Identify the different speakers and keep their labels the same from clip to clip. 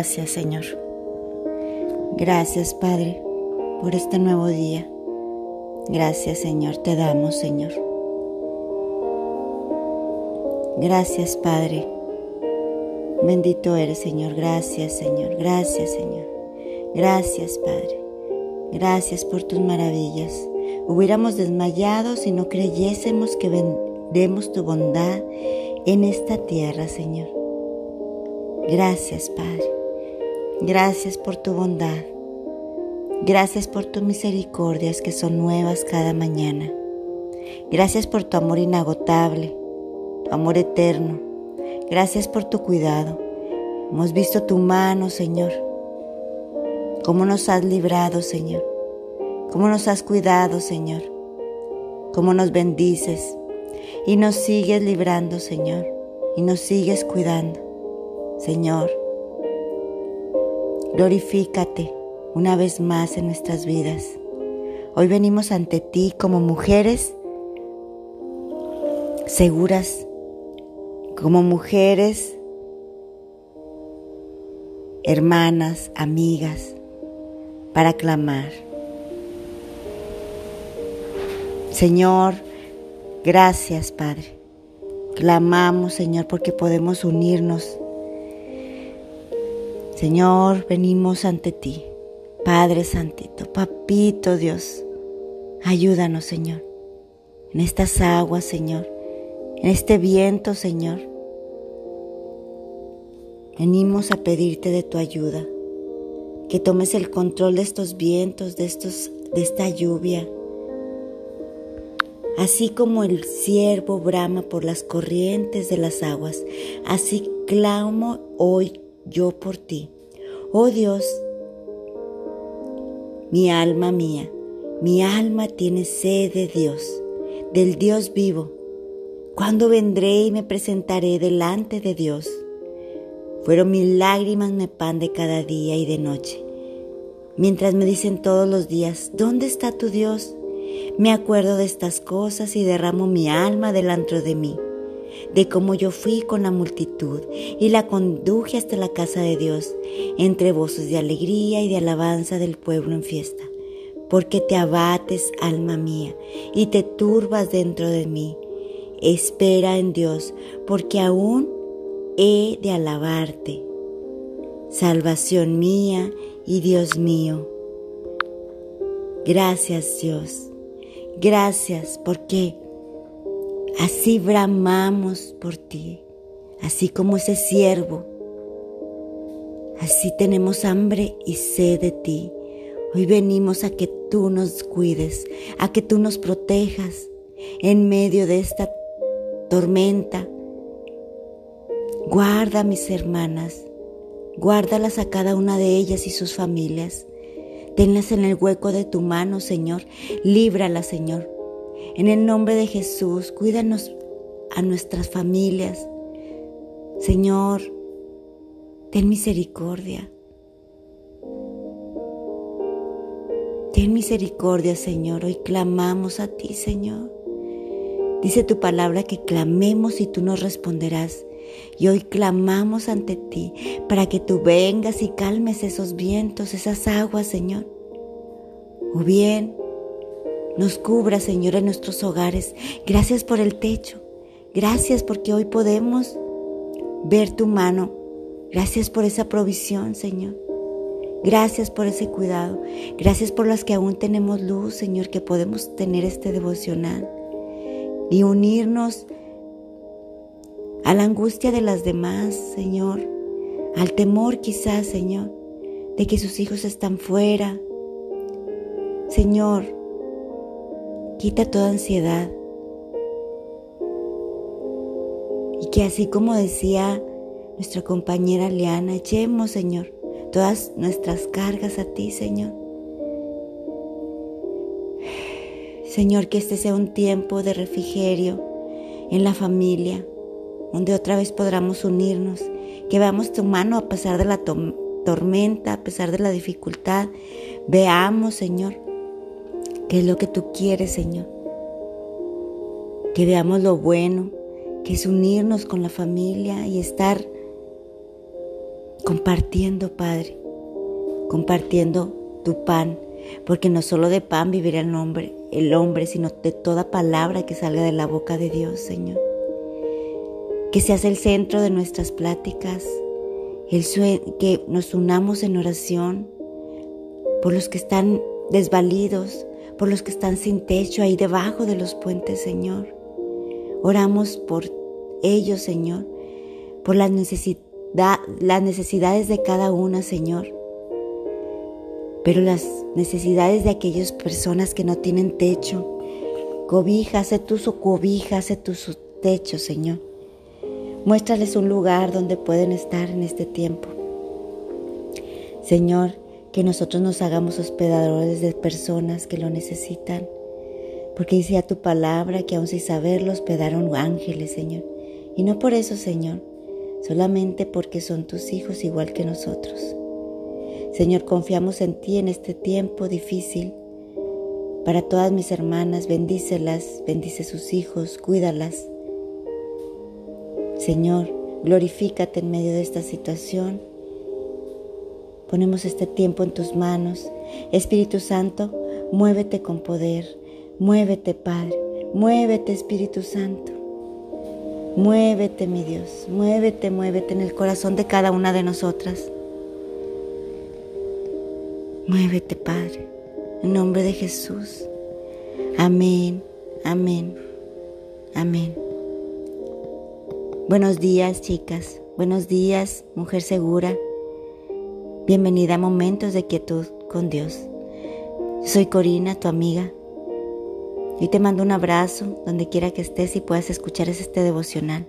Speaker 1: Gracias, Señor. Gracias, Padre, por este nuevo día. Gracias, Señor, te damos, Señor. Gracias, Padre. Bendito eres, Señor. Gracias, Señor. Gracias, Señor. Gracias, Padre. Gracias por tus maravillas. Hubiéramos desmayado si no creyésemos que vendemos tu bondad en esta tierra, Señor. Gracias, Padre. Gracias por tu bondad. Gracias por tus misericordias que son nuevas cada mañana. Gracias por tu amor inagotable, tu amor eterno. Gracias por tu cuidado. Hemos visto tu mano, Señor. Cómo nos has librado, Señor. Cómo nos has cuidado, Señor. Cómo nos bendices. Y nos sigues librando, Señor. Y nos sigues cuidando. Señor, glorifícate una vez más en nuestras vidas. Hoy venimos ante ti como mujeres seguras, como mujeres, hermanas, amigas, para clamar. Señor, gracias Padre. Clamamos, Señor, porque podemos unirnos. Señor, venimos ante ti. Padre Santito, Papito Dios, ayúdanos, Señor, en estas aguas, Señor, en este viento, Señor. Venimos a pedirte de tu ayuda, que tomes el control de estos vientos, de, estos, de esta lluvia. Así como el ciervo brama por las corrientes de las aguas, así clamo hoy yo por ti. Oh Dios, mi alma mía, mi alma tiene sed de Dios, del Dios vivo. ¿Cuándo vendré y me presentaré delante de Dios? Fueron mis lágrimas mi pan de cada día y de noche. Mientras me dicen todos los días, ¿dónde está tu Dios? Me acuerdo de estas cosas y derramo mi alma delante de mí de cómo yo fui con la multitud y la conduje hasta la casa de Dios, entre voces de alegría y de alabanza del pueblo en fiesta. Porque te abates, alma mía, y te turbas dentro de mí. Espera en Dios, porque aún he de alabarte. Salvación mía y Dios mío. Gracias Dios. Gracias porque Así bramamos por ti, así como ese siervo. Así tenemos hambre y sed de ti. Hoy venimos a que tú nos cuides, a que tú nos protejas en medio de esta tormenta. Guarda a mis hermanas, guárdalas a cada una de ellas y sus familias. Tenlas en el hueco de tu mano, Señor. Líbralas, Señor. En el nombre de Jesús, cuídanos a nuestras familias. Señor, ten misericordia. Ten misericordia, Señor. Hoy clamamos a ti, Señor. Dice tu palabra que clamemos y tú nos responderás. Y hoy clamamos ante ti para que tú vengas y calmes esos vientos, esas aguas, Señor. O bien nos cubra, Señor, en nuestros hogares. Gracias por el techo. Gracias porque hoy podemos ver tu mano. Gracias por esa provisión, Señor. Gracias por ese cuidado. Gracias por las que aún tenemos luz, Señor, que podemos tener este devocional y unirnos a la angustia de las demás, Señor, al temor quizás, Señor, de que sus hijos están fuera. Señor, Quita toda ansiedad. Y que así como decía nuestra compañera Leana, echemos, Señor, todas nuestras cargas a ti, Señor. Señor, que este sea un tiempo de refrigerio en la familia, donde otra vez podamos unirnos, que veamos tu mano a pesar de la tormenta, a pesar de la dificultad. Veamos, Señor, qué es lo que tú quieres, Señor. Que veamos lo bueno, que es unirnos con la familia y estar compartiendo, Padre, compartiendo tu pan, porque no solo de pan vivirá el hombre, el hombre, sino de toda palabra que salga de la boca de Dios, Señor. Que seas el centro de nuestras pláticas, el que nos unamos en oración por los que están desvalidos, por los que están sin techo ahí debajo de los puentes, Señor. Oramos por ellos, Señor, por las, las necesidades de cada una, Señor pero las necesidades de aquellas personas que no tienen techo, cobija, tú su cobija, tú su techo, Señor. Muéstrales un lugar donde pueden estar en este tiempo. Señor, que nosotros nos hagamos hospedadores de personas que lo necesitan, porque dice a tu palabra que aun sin saberlo hospedaron ángeles, Señor. Y no por eso, Señor, solamente porque son tus hijos igual que nosotros. Señor, confiamos en ti en este tiempo difícil. Para todas mis hermanas, bendícelas, bendice sus hijos, cuídalas. Señor, glorifícate en medio de esta situación. Ponemos este tiempo en tus manos. Espíritu Santo, muévete con poder. Muévete, Padre. Muévete, Espíritu Santo. Muévete, mi Dios. Muévete, muévete en el corazón de cada una de nosotras. Muévete, Padre, en nombre de Jesús. Amén, amén, amén. Buenos días, chicas. Buenos días, mujer segura. Bienvenida a Momentos de Quietud con Dios. Soy Corina, tu amiga. Y te mando un abrazo donde quiera que estés y puedas escuchar este devocional.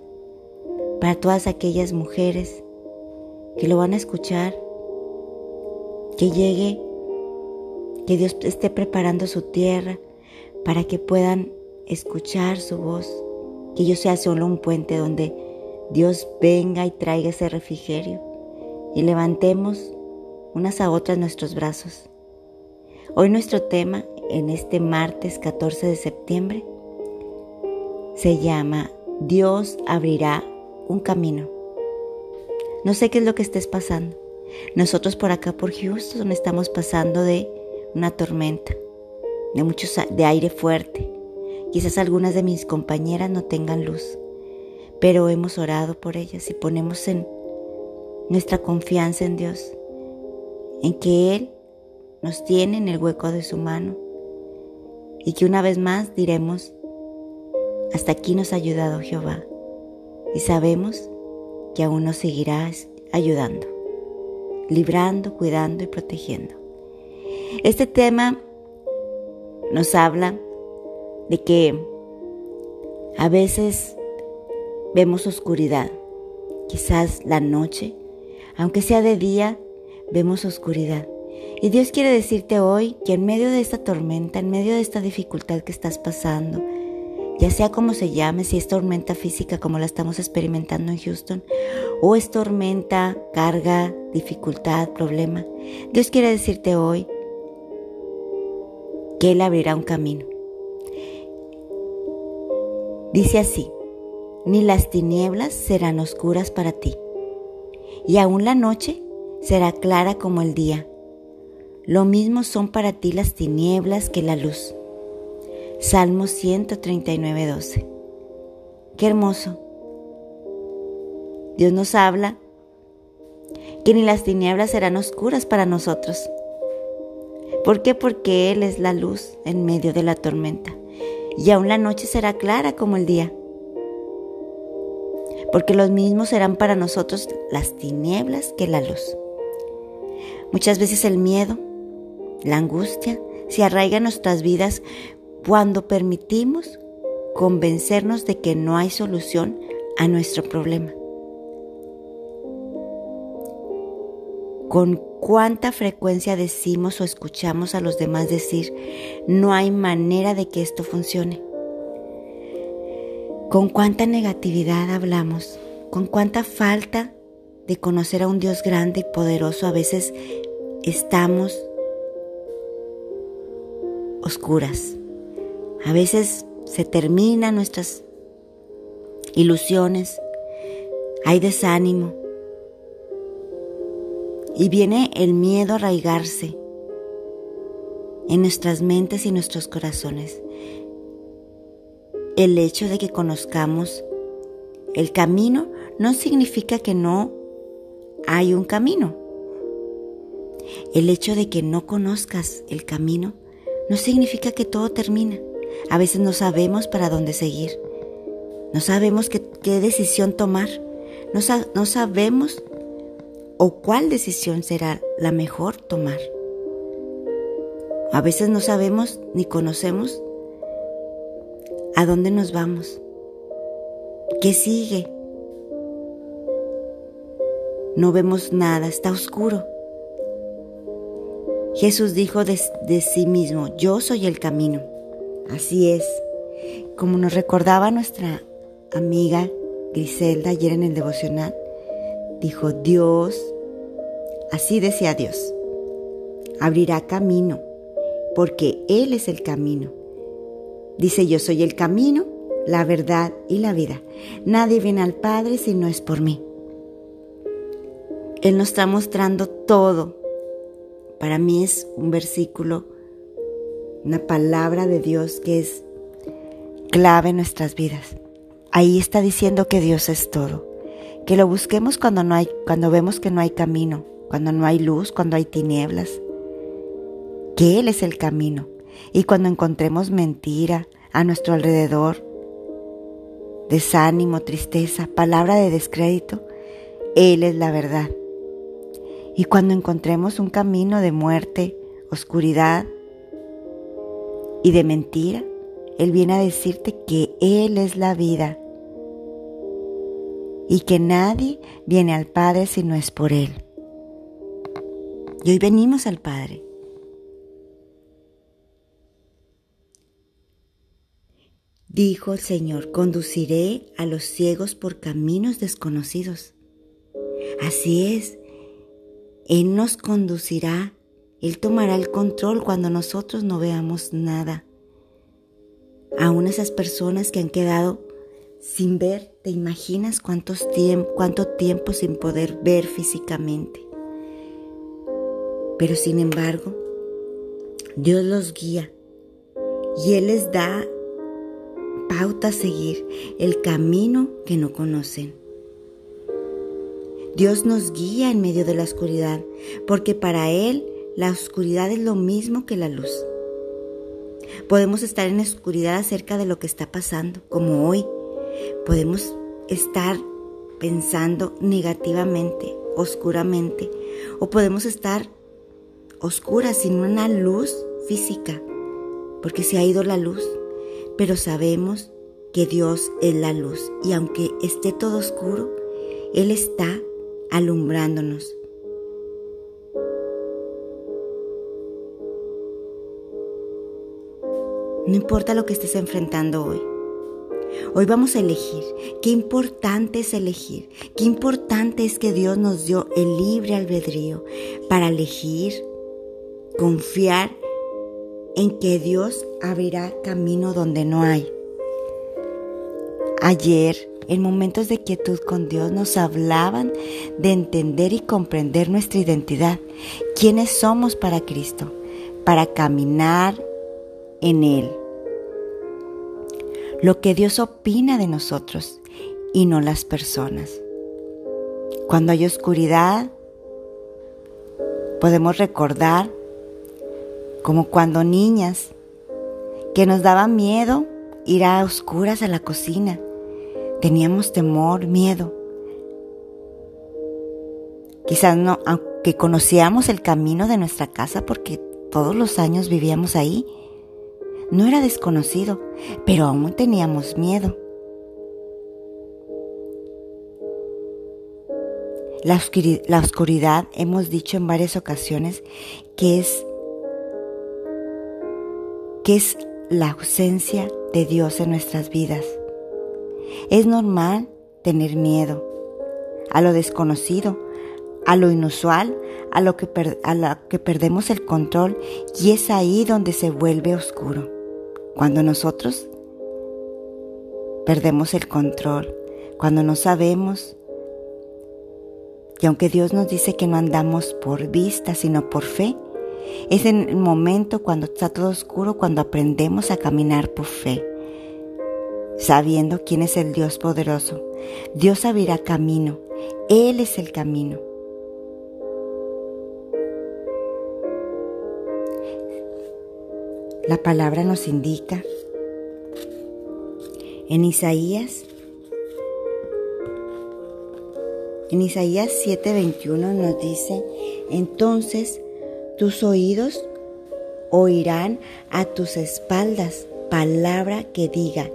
Speaker 1: Para todas aquellas mujeres que lo van a escuchar, que llegue que Dios esté preparando su tierra para que puedan escuchar su voz, que yo sea solo un puente donde Dios venga y traiga ese refrigerio y levantemos unas a otras nuestros brazos. Hoy nuestro tema en este martes 14 de septiembre se llama Dios abrirá un camino. No sé qué es lo que estés pasando. Nosotros por acá por Houston estamos pasando de una tormenta, de, mucho, de aire fuerte. Quizás algunas de mis compañeras no tengan luz, pero hemos orado por ellas y ponemos en nuestra confianza en Dios, en que Él nos tiene en el hueco de su mano y que una vez más diremos, hasta aquí nos ha ayudado Jehová y sabemos que aún nos seguirá ayudando, librando, cuidando y protegiendo. Este tema nos habla de que a veces vemos oscuridad, quizás la noche, aunque sea de día, vemos oscuridad. Y Dios quiere decirte hoy que en medio de esta tormenta, en medio de esta dificultad que estás pasando, ya sea como se llame, si es tormenta física como la estamos experimentando en Houston, o es tormenta, carga, dificultad, problema, Dios quiere decirte hoy que Él abrirá un camino. Dice así, ni las tinieblas serán oscuras para ti, y aún la noche será clara como el día. Lo mismo son para ti las tinieblas que la luz. Salmo 139, 12. Qué hermoso. Dios nos habla que ni las tinieblas serán oscuras para nosotros. ¿Por qué? Porque Él es la luz en medio de la tormenta. Y aún la noche será clara como el día. Porque los mismos serán para nosotros las tinieblas que la luz. Muchas veces el miedo, la angustia, se arraiga en nuestras vidas cuando permitimos convencernos de que no hay solución a nuestro problema. Con cuánta frecuencia decimos o escuchamos a los demás decir, no hay manera de que esto funcione. Con cuánta negatividad hablamos, con cuánta falta de conocer a un Dios grande y poderoso a veces estamos oscuras. A veces se terminan nuestras ilusiones, hay desánimo, Y viene el miedo a arraigarse en nuestras mentes y nuestros corazones. El hecho de que conozcamos el camino no significa que no hay un camino. El hecho de que no conozcas el camino no significa que todo termina. A veces no sabemos para dónde seguir. No sabemos qué, decisión tomar. No, no sabemos o cuál decisión será la mejor tomar. A veces no sabemos ni conocemos a dónde nos vamos. ¿Qué sigue? No vemos nada, está oscuro. Jesús dijo de, sí mismo, yo soy el camino. Así es, como nos recordaba nuestra amiga Griselda ayer en el devocional, dijo Dios, así decía Dios, abrirá camino, porque Él es el camino. Dice, yo soy el camino, la verdad y la vida. Nadie viene al Padre si no es por mí. Él nos está mostrando todo para mí es un versículo, una palabra de Dios que es clave en nuestras vidas. Ahí está diciendo que Dios es todo, que lo busquemos cuando no hay, cuando vemos que no hay camino, cuando no hay luz, cuando hay tinieblas, que Él es el camino. Y cuando encontremos mentira a nuestro alrededor, desánimo, tristeza, palabra de descrédito, Él es la verdad. Y cuando encontremos un camino de muerte, oscuridad y de mentira, Él viene a decirte que Él es la vida y que nadie viene al Padre si no es por Él. Y hoy venimos al Padre. Dijo el Señor, conduciré a los ciegos por caminos desconocidos. Así es, él nos conducirá, Él tomará el control cuando nosotros no veamos nada. Aún esas personas que han quedado sin ver, ¿te imaginas cuántos cuánto tiempo sin poder ver físicamente? Pero sin embargo, Dios los guía y Él les da pauta a seguir el camino que no conocen. Dios nos guía en medio de la oscuridad, porque para Él la oscuridad es lo mismo que la luz. Podemos estar en oscuridad acerca de lo que está pasando, como hoy. Podemos estar pensando negativamente, oscuramente, o podemos estar oscuras sin una luz física, porque se ha ido la luz, pero sabemos que Dios es la luz y aunque esté todo oscuro, Él está alumbrándonos. No importa lo que estés enfrentando hoy. Hoy vamos a elegir. Qué importante es elegir. Qué importante es que Dios nos dio el libre albedrío para elegir, confiar en que Dios abrirá camino donde no hay. Ayer en momentos de quietud con Dios nos hablaban de entender y comprender nuestra identidad, quiénes somos para Cristo, para caminar en Él. Lo que Dios opina de nosotros y no las personas. Cuando hay oscuridad, podemos recordar como cuando niñas que nos daba miedo ir a oscuras a la cocina Teníamos temor, miedo. Quizás no, aunque conocíamos el camino de nuestra casa porque todos los años vivíamos ahí, no era desconocido, pero aún teníamos miedo. La oscuridad, la oscuridad, hemos dicho en varias ocasiones que es que es la ausencia de Dios en nuestras vidas. Es normal tener miedo a lo desconocido, a lo inusual, a lo que, a que perdemos el control y es ahí donde se vuelve oscuro. Cuando nosotros perdemos el control, cuando no sabemos Y aunque Dios nos dice que no andamos por vista, sino por fe, es en el momento cuando está todo oscuro cuando aprendemos a caminar por fe, sabiendo quién es el Dios poderoso. Dios abrirá camino, Él es el camino. La palabra nos indica en Isaías En Isaías 7:21 nos dice, entonces tus oídos oirán a tus espaldas palabra que diga,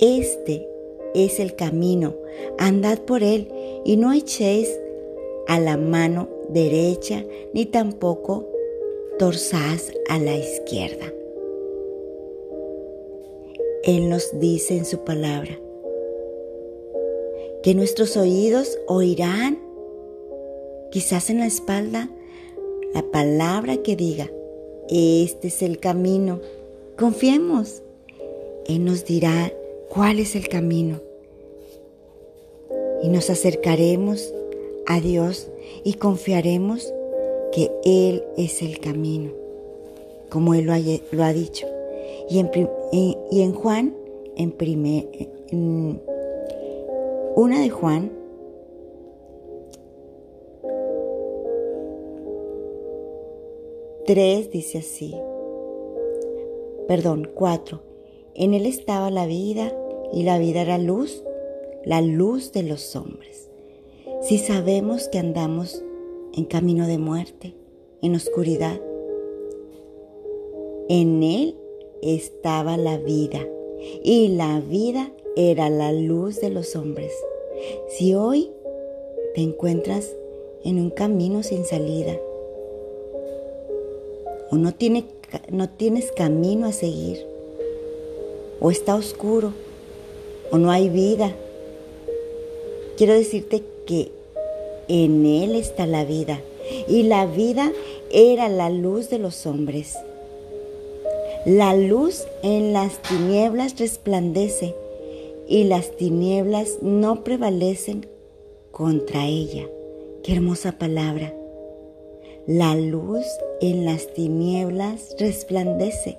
Speaker 1: este es el camino, andad por él y no echéis a la mano derecha ni tampoco torzás a la izquierda. Él nos dice en su palabra, que nuestros oídos oirán, quizás en la espalda, la palabra que diga, este es el camino. Confiemos. Él nos dirá cuál es el camino. Y nos acercaremos a Dios y confiaremos que Él es el camino, como Él lo ha, dicho. Y en, Juan, en, primer, una de Juan Tres dice así, perdón, cuatro. En él estaba la vida y la vida era luz, la luz de los hombres. Si sabemos que andamos en camino de muerte, en oscuridad, en él estaba la vida y la vida era la luz de los hombres. Si hoy te encuentras en un camino sin salida o no, tiene, no tienes camino a seguir o está oscuro o no hay vida, quiero decirte que en Él está la vida y la vida era la luz de los hombres. La luz en las tinieblas resplandece y las tinieblas no prevalecen contra ella. Qué hermosa palabra. La luz en las tinieblas resplandece.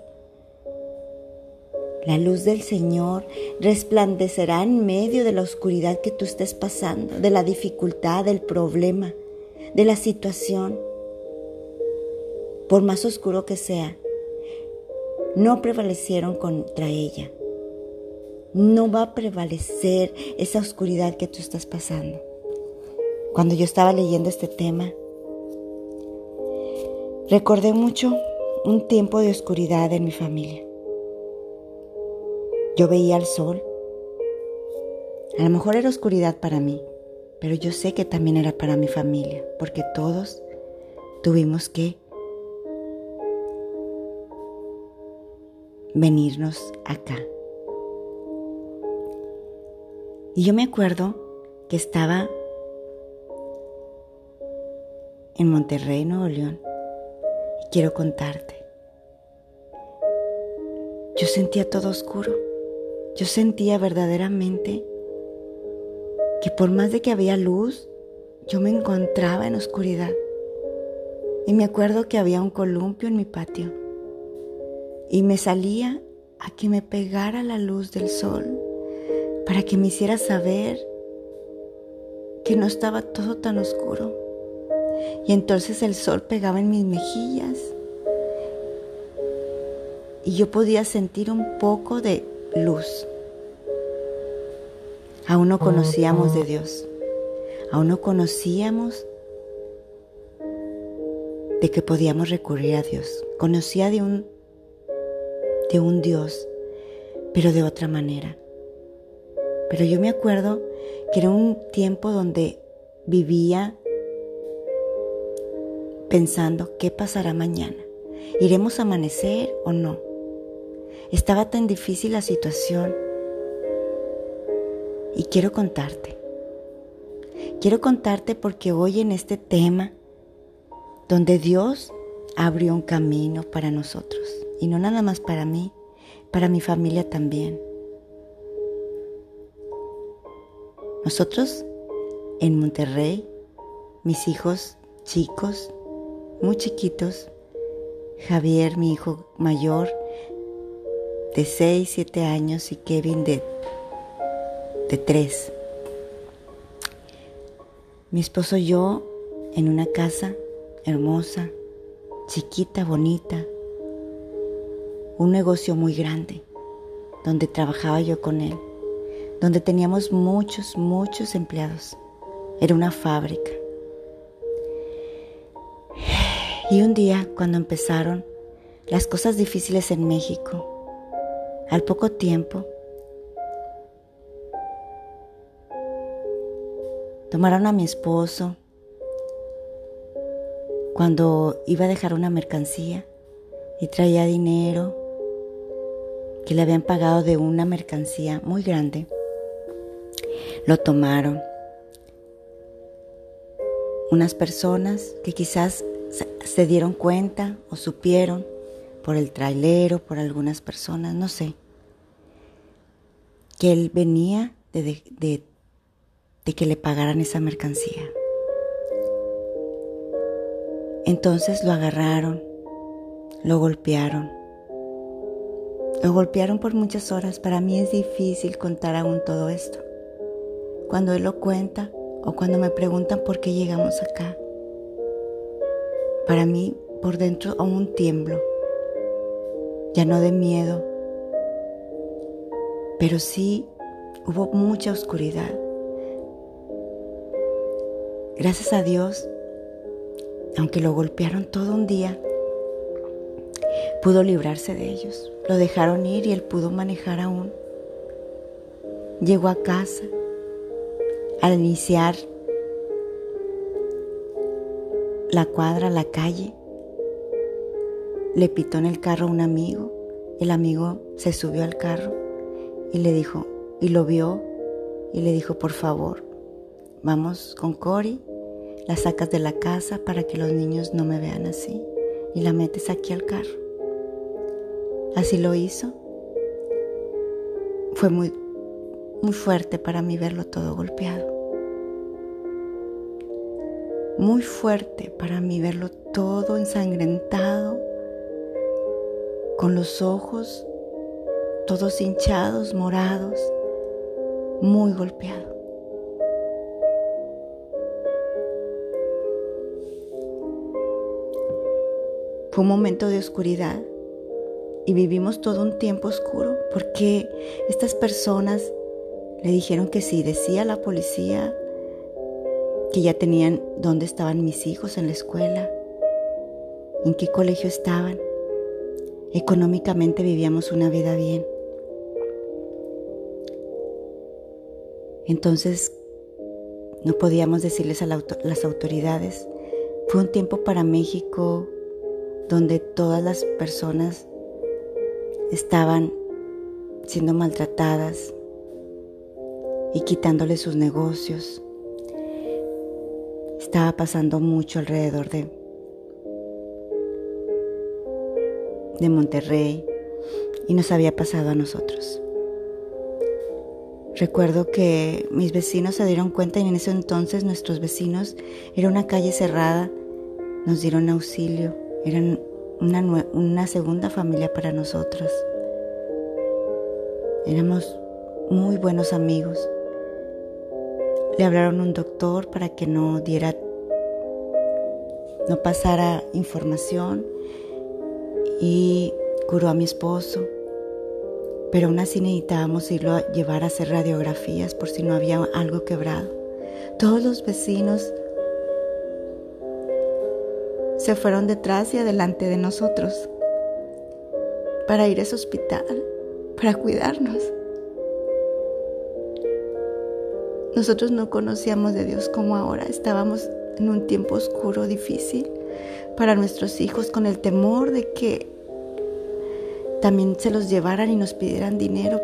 Speaker 1: La luz del Señor resplandecerá en medio de la oscuridad que tú estés pasando, de la dificultad, del problema, de la situación. Por más oscuro que sea, no prevalecieron contra ella no va a prevalecer esa oscuridad que tú estás pasando. Cuando yo estaba leyendo este tema, recordé mucho un tiempo de oscuridad en mi familia. Yo veía el sol. A lo mejor era oscuridad para mí, pero yo sé que también era para mi familia, porque todos tuvimos que venirnos acá. Y yo me acuerdo que estaba en Monterrey, Nuevo León, y quiero contarte. Yo sentía todo oscuro. Yo sentía verdaderamente que por más de que había luz, yo me encontraba en oscuridad. Y me acuerdo que había un columpio en mi patio. Y me salía a que me pegara la luz del sol para que me hiciera saber que no estaba todo tan oscuro. Y entonces el sol pegaba en mis mejillas y yo podía sentir un poco de luz. Aún no conocíamos de Dios, aún no conocíamos de que podíamos recurrir a Dios. Conocía de un, de un Dios, pero de otra manera. Pero yo me acuerdo que era un tiempo donde vivía pensando qué pasará mañana. ¿Iremos a amanecer o no? Estaba tan difícil la situación. Y quiero contarte. Quiero contarte porque hoy en este tema, donde Dios abrió un camino para nosotros, y no nada más para mí, para mi familia también. Nosotros en Monterrey mis hijos chicos, muy chiquitos, Javier, mi hijo mayor, de 6, 7 años, y Kevin de, de 3. Mi esposo y yo en una casa hermosa, chiquita, bonita, un negocio muy grande, donde trabajaba yo con él, donde teníamos muchos, muchos empleados. Era una fábrica. Y un día, cuando empezaron las cosas difíciles en México, al poco tiempo, tomaron a mi esposo cuando iba a dejar una mercancía y traía dinero que le habían pagado de una mercancía muy grande. Lo tomaron. Unas personas que quizás se dieron cuenta o supieron por el trailero, por algunas personas, no sé, que él venía de, de, de que le pagaran esa mercancía. Entonces lo agarraron, lo golpearon. Lo golpearon por muchas horas. Para mí es difícil contar aún todo esto. Cuando él lo cuenta o cuando me preguntan por qué llegamos acá. Para mí por dentro aún tiemblo. Ya no de miedo, pero sí hubo mucha oscuridad. Gracias a Dios, aunque lo golpearon todo un día, pudo librarse de ellos. Lo dejaron ir y él pudo manejar aún. Llegó a casa. Al iniciar la cuadra, la calle, le pitó en el carro a un amigo. El amigo se subió al carro y le dijo, y lo vio y le dijo, por favor, vamos con Cory la sacas de la casa para que los niños no me vean así y la metes aquí al carro. Así lo hizo. Fue muy, muy fuerte para mí verlo todo golpeado. Muy fuerte para mí verlo todo ensangrentado, con los ojos todos hinchados, morados, muy golpeado. Fue un momento de oscuridad y vivimos todo un tiempo oscuro porque estas personas le dijeron que si decía la policía que ya tenían dónde estaban mis hijos en la escuela, en qué colegio estaban. Económicamente vivíamos una vida bien. Entonces no podíamos decirles a las autoridades. Fue un tiempo para México donde todas las personas estaban siendo maltratadas y quitándole sus negocios. Estaba pasando mucho alrededor de, de Monterrey y nos había pasado a nosotros. Recuerdo que mis vecinos se dieron cuenta y en ese entonces nuestros vecinos, era una calle cerrada, nos dieron auxilio eran una, una segunda familia para nosotros. Éramos muy buenos amigos. Le hablaron a un doctor para que no diera, no pasara información y curó a mi esposo. Pero aún así necesitábamos irlo a llevar a hacer radiografías por si no había algo quebrado. Todos los vecinos se fueron detrás y adelante de nosotros para ir a ese hospital, para cuidarnos. Nosotros no conocíamos de Dios como ahora, estábamos en un tiempo oscuro, difícil para nuestros hijos, con el temor de que también se los llevaran y nos pidieran dinero.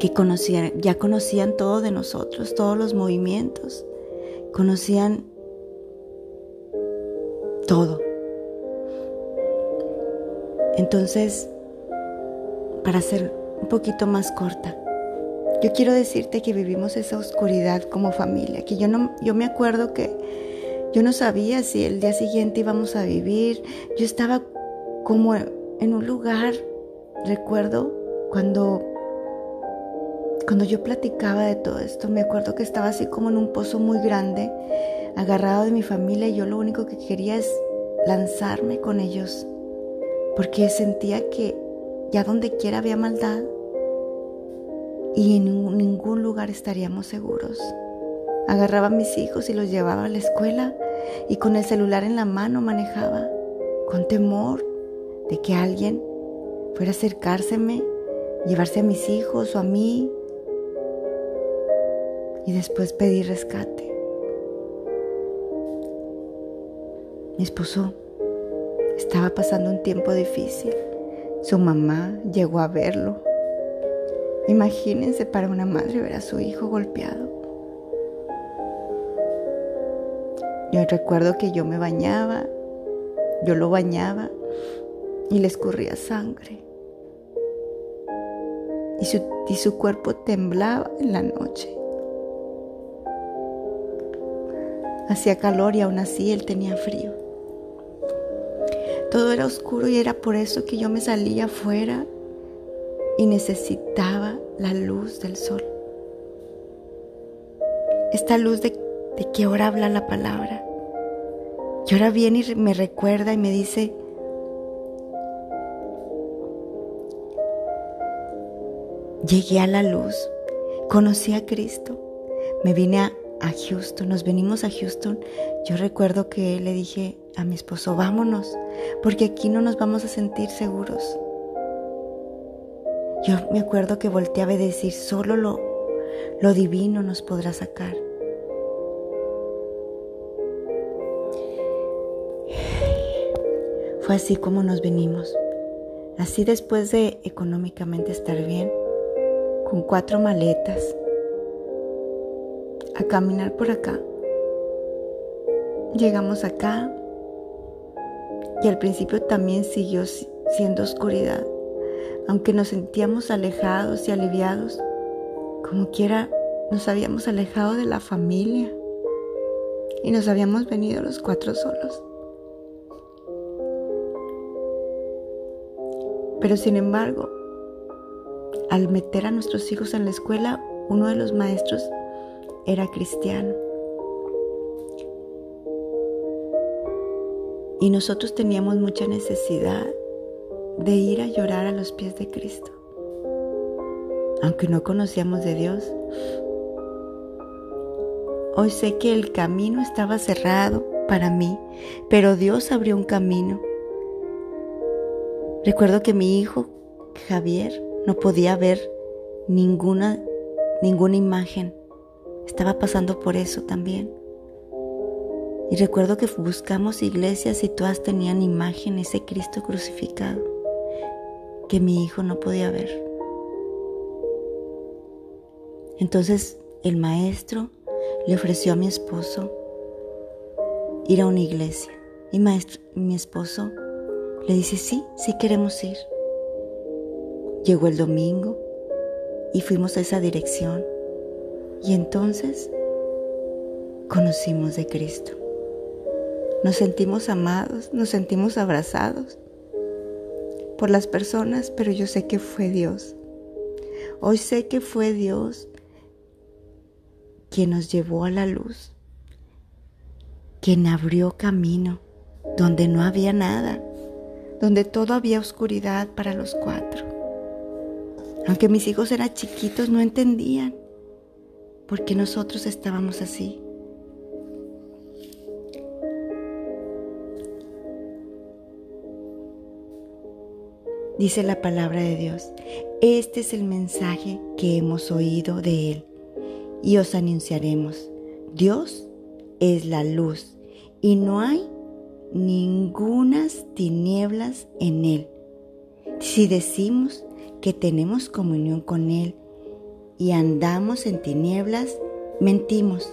Speaker 1: Que conocían, ya conocían todo de nosotros, todos los movimientos conocían todo. Entonces, para ser un poquito más corta, Yo quiero decirte que vivimos esa oscuridad como familia, que yo no yo me acuerdo que yo no sabía si el día siguiente íbamos a vivir. Yo estaba como en un lugar, recuerdo cuando cuando yo platicaba de todo esto, me acuerdo que estaba así como en un pozo muy grande, agarrado de mi familia y yo lo único que quería es lanzarme con ellos, porque sentía que ya donde quiera había maldad y en ningún lugar estaríamos seguros. Agarraba a mis hijos y los llevaba a la escuela y con el celular en la mano manejaba, con temor de que alguien fuera a acercárseme, llevarse a mis hijos o a mí y después pedir rescate. Mi esposo estaba pasando un tiempo difícil. Su mamá llegó a verlo. Imagínense para una madre ver a su hijo golpeado. Yo recuerdo que yo me bañaba, yo lo bañaba y le escurría sangre. Y su, y su cuerpo temblaba en la noche. Hacía calor y aún así él tenía frío. Todo era oscuro y era por eso que yo me salía afuera y necesitaba la luz del sol. Esta luz de, de que ahora habla la palabra. Y ahora viene y me recuerda y me dice, llegué a la luz, conocí a Cristo, me vine a Houston, nos venimos a Houston, yo recuerdo que le dije a mi esposo, vámonos, porque aquí no nos vamos a sentir seguros. Yo me acuerdo que volteaba a decir, solo lo, lo divino nos podrá sacar. Fue así como nos venimos. Así después de económicamente estar bien, con cuatro maletas, a caminar por acá. Llegamos acá y al principio también siguió siendo oscuridad, aunque nos sentíamos alejados y aliviados, como quiera nos habíamos alejado de la familia y nos habíamos venido los cuatro solos. Pero sin embargo, al meter a nuestros hijos en la escuela, uno de los maestros era cristiano. Y nosotros teníamos mucha necesidad de ir a llorar a los pies de Cristo. Aunque no conocíamos de Dios, hoy sé que el camino estaba cerrado para mí, pero Dios abrió un camino. Recuerdo que mi hijo, Javier, no podía ver ninguna, ninguna imagen estaba pasando por eso también. Y recuerdo que buscamos iglesias y todas tenían imágenes de Cristo crucificado que mi hijo no podía ver. Entonces el maestro le ofreció a mi esposo ir a una iglesia. Y maestro, mi esposo le dice, sí, sí queremos ir. Llegó el domingo y fuimos a esa dirección. Y entonces conocimos de Cristo. Nos sentimos amados, nos sentimos abrazados por las personas, pero yo sé que fue Dios. Hoy sé que fue Dios quien nos llevó a la luz, quien abrió camino donde no había nada, donde todo había oscuridad para los cuatro. Aunque mis hijos eran chiquitos, no entendían porque nosotros estábamos así. Dice la palabra de Dios, este es el mensaje que hemos oído de Él y os anunciaremos. Dios es la luz y no hay ningunas tinieblas en Él. Si decimos que tenemos comunión con Él y andamos en tinieblas, mentimos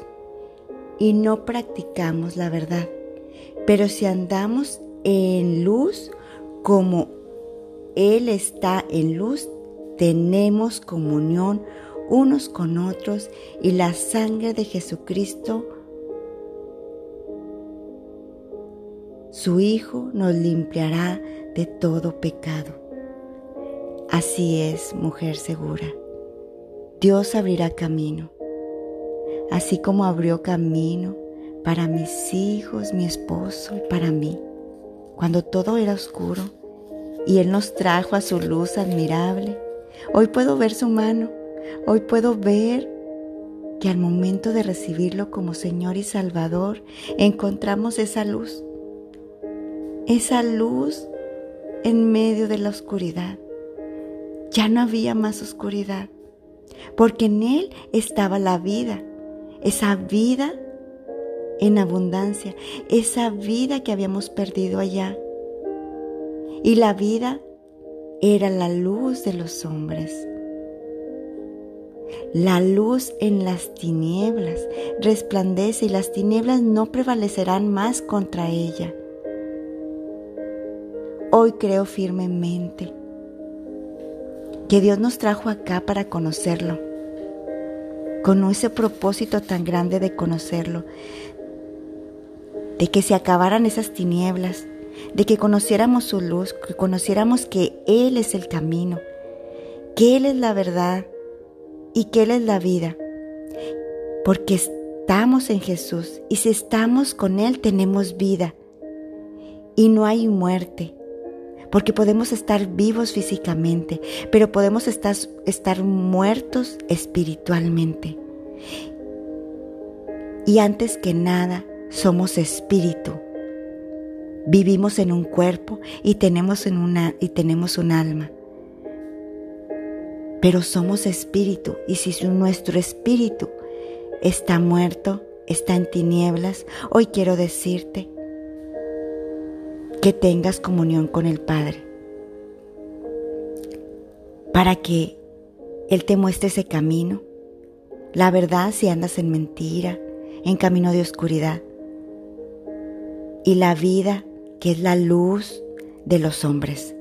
Speaker 1: y no practicamos la verdad. Pero si andamos en luz como Él está en luz, tenemos comunión unos con otros y la sangre de Jesucristo, su Hijo, nos limpiará de todo pecado. Así es, mujer segura. Dios abrirá camino, así como abrió camino para mis hijos, mi esposo y para mí, cuando todo era oscuro y Él nos trajo a su luz admirable. Hoy puedo ver su mano, hoy puedo ver que al momento de recibirlo como Señor y Salvador encontramos esa luz, esa luz en medio de la oscuridad. Ya no había más oscuridad, porque en Él estaba la vida, esa vida en abundancia, esa vida que habíamos perdido allá. Y la vida era la luz de los hombres. La luz en las tinieblas resplandece y las tinieblas no prevalecerán más contra ella. Hoy creo firmemente que Dios nos trajo acá para conocerlo, con ese propósito tan grande de conocerlo, de que se acabaran esas tinieblas, de que conociéramos su luz, que conociéramos que Él es el camino, que Él es la verdad y que Él es la vida, porque estamos en Jesús y si estamos con Él tenemos vida y no hay muerte, porque podemos estar vivos físicamente, pero podemos estar, estar muertos espiritualmente. Y antes que nada, somos espíritu. Vivimos en un cuerpo y tenemos, en una, y tenemos un alma. Pero somos espíritu y si nuestro espíritu está muerto, está en tinieblas, hoy quiero decirte que tengas comunión con el Padre, para que Él te muestre ese camino, la verdad si andas en mentira, en camino de oscuridad, y la vida que es la luz de los hombres.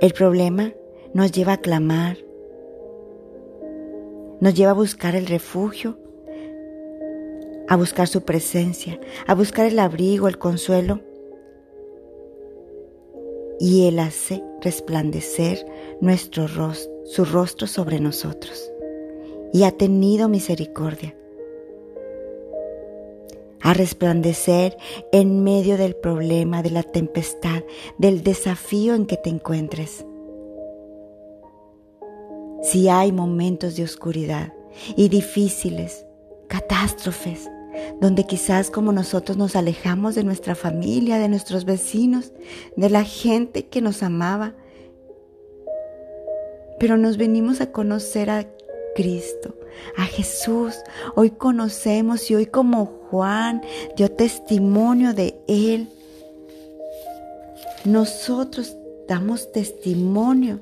Speaker 1: El problema nos lleva a clamar, nos lleva a buscar el refugio a buscar su presencia, a buscar el abrigo, el consuelo. Y Él hace resplandecer nuestro rostro, su rostro sobre nosotros. Y ha tenido misericordia. A resplandecer en medio del problema, de la tempestad, del desafío en que te encuentres. Si hay momentos de oscuridad y difíciles, catástrofes, donde quizás como nosotros nos alejamos de nuestra familia, de nuestros vecinos, de la gente que nos amaba, pero nos venimos a conocer a Cristo, a Jesús. Hoy conocemos y hoy como Juan dio testimonio de Él, nosotros damos testimonio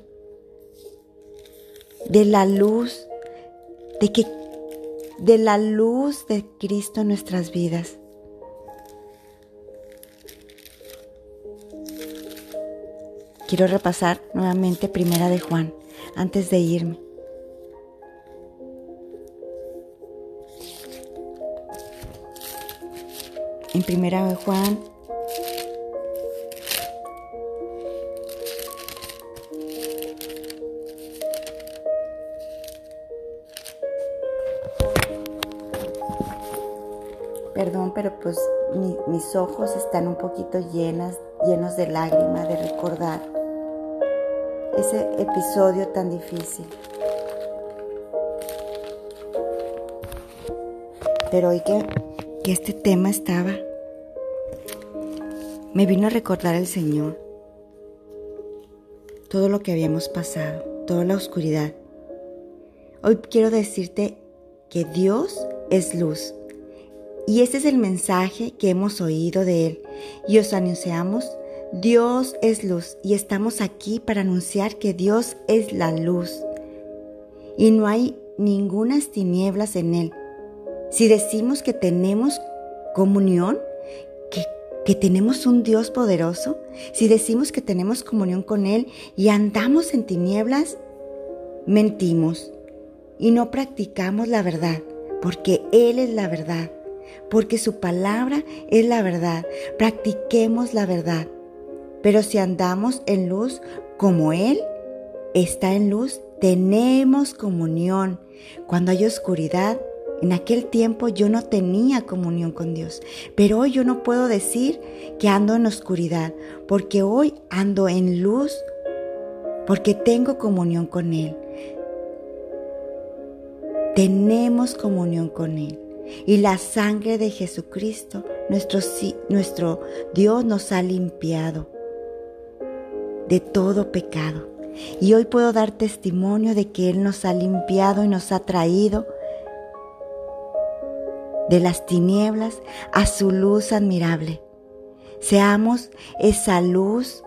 Speaker 1: de la luz, de que de la luz de Cristo en nuestras vidas. Quiero repasar nuevamente Primera de Juan antes de irme. En Primera de Juan ojos están un poquito llenas, llenos de lágrimas de recordar ese episodio tan difícil. Pero hoy que, que este tema estaba, me vino a recordar el Señor todo lo que habíamos pasado, toda la oscuridad. Hoy quiero decirte que Dios es luz y este es el mensaje que hemos oído de Él. Y os anunciamos, Dios es luz y estamos aquí para anunciar que Dios es la luz. Y no hay ningunas tinieblas en Él. Si decimos que tenemos comunión, que, que tenemos un Dios poderoso, si decimos que tenemos comunión con Él y andamos en tinieblas, mentimos y no practicamos la verdad, porque Él es la verdad, porque su palabra es la verdad. Practiquemos la verdad. Pero si andamos en luz como Él está en luz, tenemos comunión. Cuando hay oscuridad, en aquel tiempo yo no tenía comunión con Dios, pero hoy yo no puedo decir que ando en oscuridad, porque hoy ando en luz, porque tengo comunión con Él. Tenemos comunión con Él. Y la sangre de Jesucristo, nuestro, Dios, nos ha limpiado de todo pecado. Y hoy puedo dar testimonio de que Él nos ha limpiado y nos ha traído de las tinieblas a su luz admirable. Seamos esa luz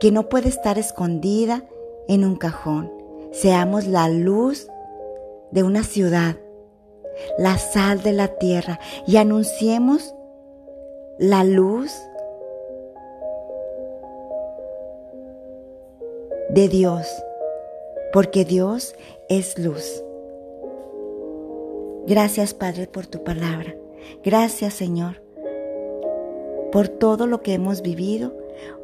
Speaker 1: que no puede estar escondida en un cajón. Seamos la luz de una ciudad, la sal de la tierra y anunciemos la luz de Dios, porque Dios es luz. Gracias Padre por tu palabra. Gracias Señor por todo lo que hemos vivido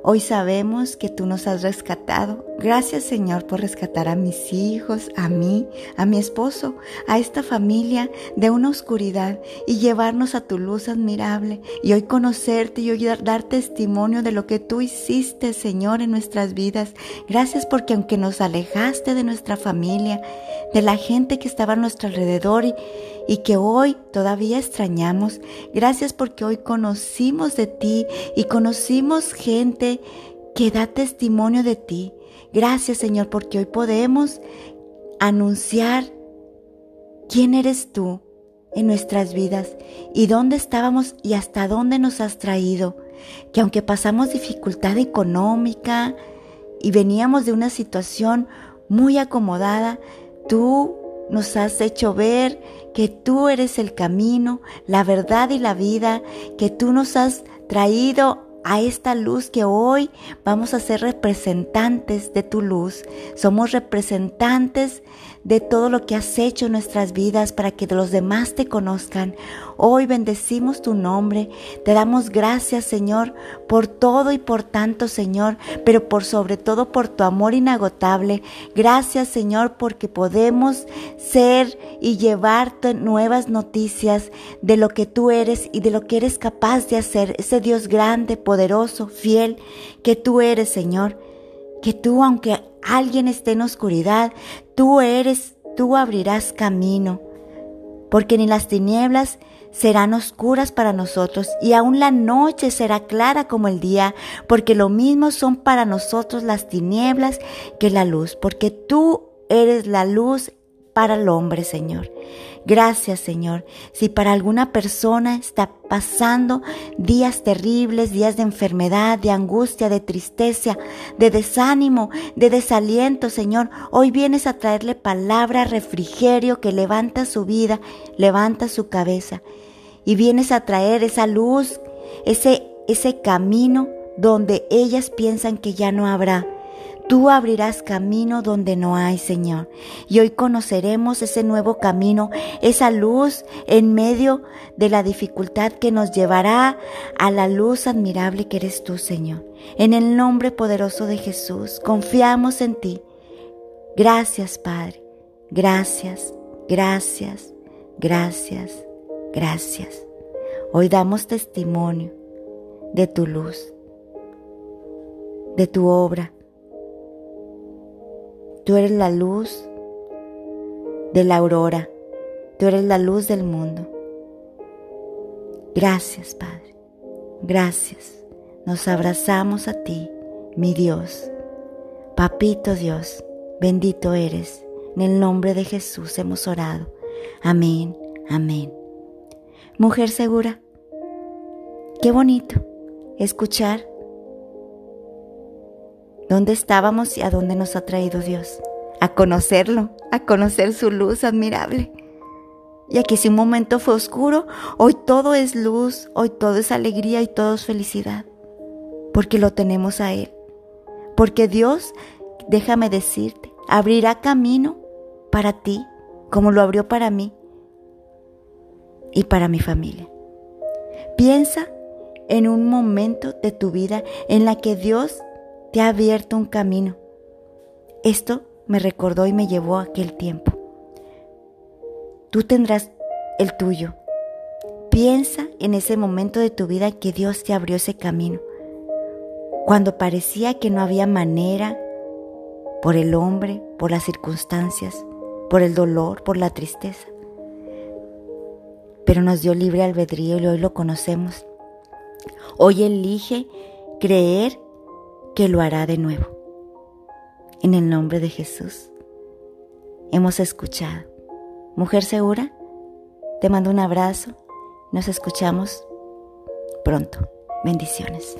Speaker 1: Hoy sabemos que tú nos has rescatado. Gracias Señor por rescatar a mis hijos, a mí, a mi esposo, a esta familia de una oscuridad y llevarnos a tu luz admirable y hoy conocerte y hoy dar testimonio de lo que tú hiciste Señor en nuestras vidas. Gracias porque aunque nos alejaste de nuestra familia, de la gente que estaba a nuestro alrededor y, que hoy todavía extrañamos, gracias porque hoy conocimos de ti y conocimos gente que da testimonio de ti. Gracias Señor porque hoy podemos anunciar quién eres tú en nuestras vidas y dónde estábamos y hasta dónde nos has traído. Que aunque pasamos dificultad económica y veníamos de una situación muy acomodada, tú nos has hecho ver que tú eres el camino, la verdad y la vida, que tú nos has traído a esta luz que hoy vamos a ser representantes de tu luz. Somos representantes todo lo que has hecho en nuestras vidas para que los demás te conozcan. Hoy bendecimos tu nombre. Te damos gracias, Señor, por todo y por tanto, Señor, pero por sobre todo por tu amor inagotable. Gracias, Señor, porque podemos ser y llevarte nuevas noticias de lo que tú eres y de lo que eres capaz de hacer. Ese Dios grande, poderoso, fiel que tú eres, Señor. Que tú, aunque alguien esté en oscuridad, tú eres, tú abrirás camino, porque ni las tinieblas serán oscuras para nosotros y aún la noche será clara como el día, porque lo mismo son para nosotros las tinieblas que la luz, porque tú eres la luz para el hombre, Señor. Gracias, Señor. Si para alguna persona está pasando días terribles, días de enfermedad, de angustia, de tristeza, de desánimo, de desaliento, Señor, hoy vienes a traerle palabra, refrigerio que levanta su vida, levanta su cabeza. Y vienes a traer esa luz, ese, ese camino donde ellas piensan que ya no habrá. Tú abrirás camino donde no hay, Señor. Y hoy conoceremos ese nuevo camino, esa luz en medio de la dificultad que nos llevará a la luz admirable que eres tú, Señor. En el nombre poderoso de Jesús, confiamos en ti. Gracias, Padre. Gracias, gracias, gracias, gracias. Hoy damos testimonio de tu luz, de tu obra Tú eres la luz de la aurora. Tú eres la luz del mundo. Gracias, Padre. Gracias. Nos abrazamos a ti, mi Dios. Papito Dios, bendito eres. En el nombre de Jesús hemos orado. Amén, amén. Mujer segura, qué bonito escuchar dónde estábamos y a dónde nos ha traído Dios. A conocerlo, a conocer su luz admirable. Y que si un momento fue oscuro, hoy todo es luz, hoy todo es alegría y todo es felicidad. Porque lo tenemos a Él. Porque Dios, déjame decirte, abrirá camino para ti como lo abrió para mí y para mi familia. Piensa en un momento de tu vida en la que Dios te ha abierto un camino. Esto me recordó y me llevó a aquel tiempo. Tú tendrás el tuyo. Piensa en ese momento de tu vida que Dios te abrió ese camino. Cuando parecía que no había manera por el hombre, por las circunstancias, por el dolor, por la tristeza. Pero nos dio libre albedrío y hoy lo conocemos. Hoy elige creer que lo hará de nuevo. En el nombre de Jesús. Hemos escuchado. Mujer segura, te mando un abrazo. Nos escuchamos pronto. Bendiciones.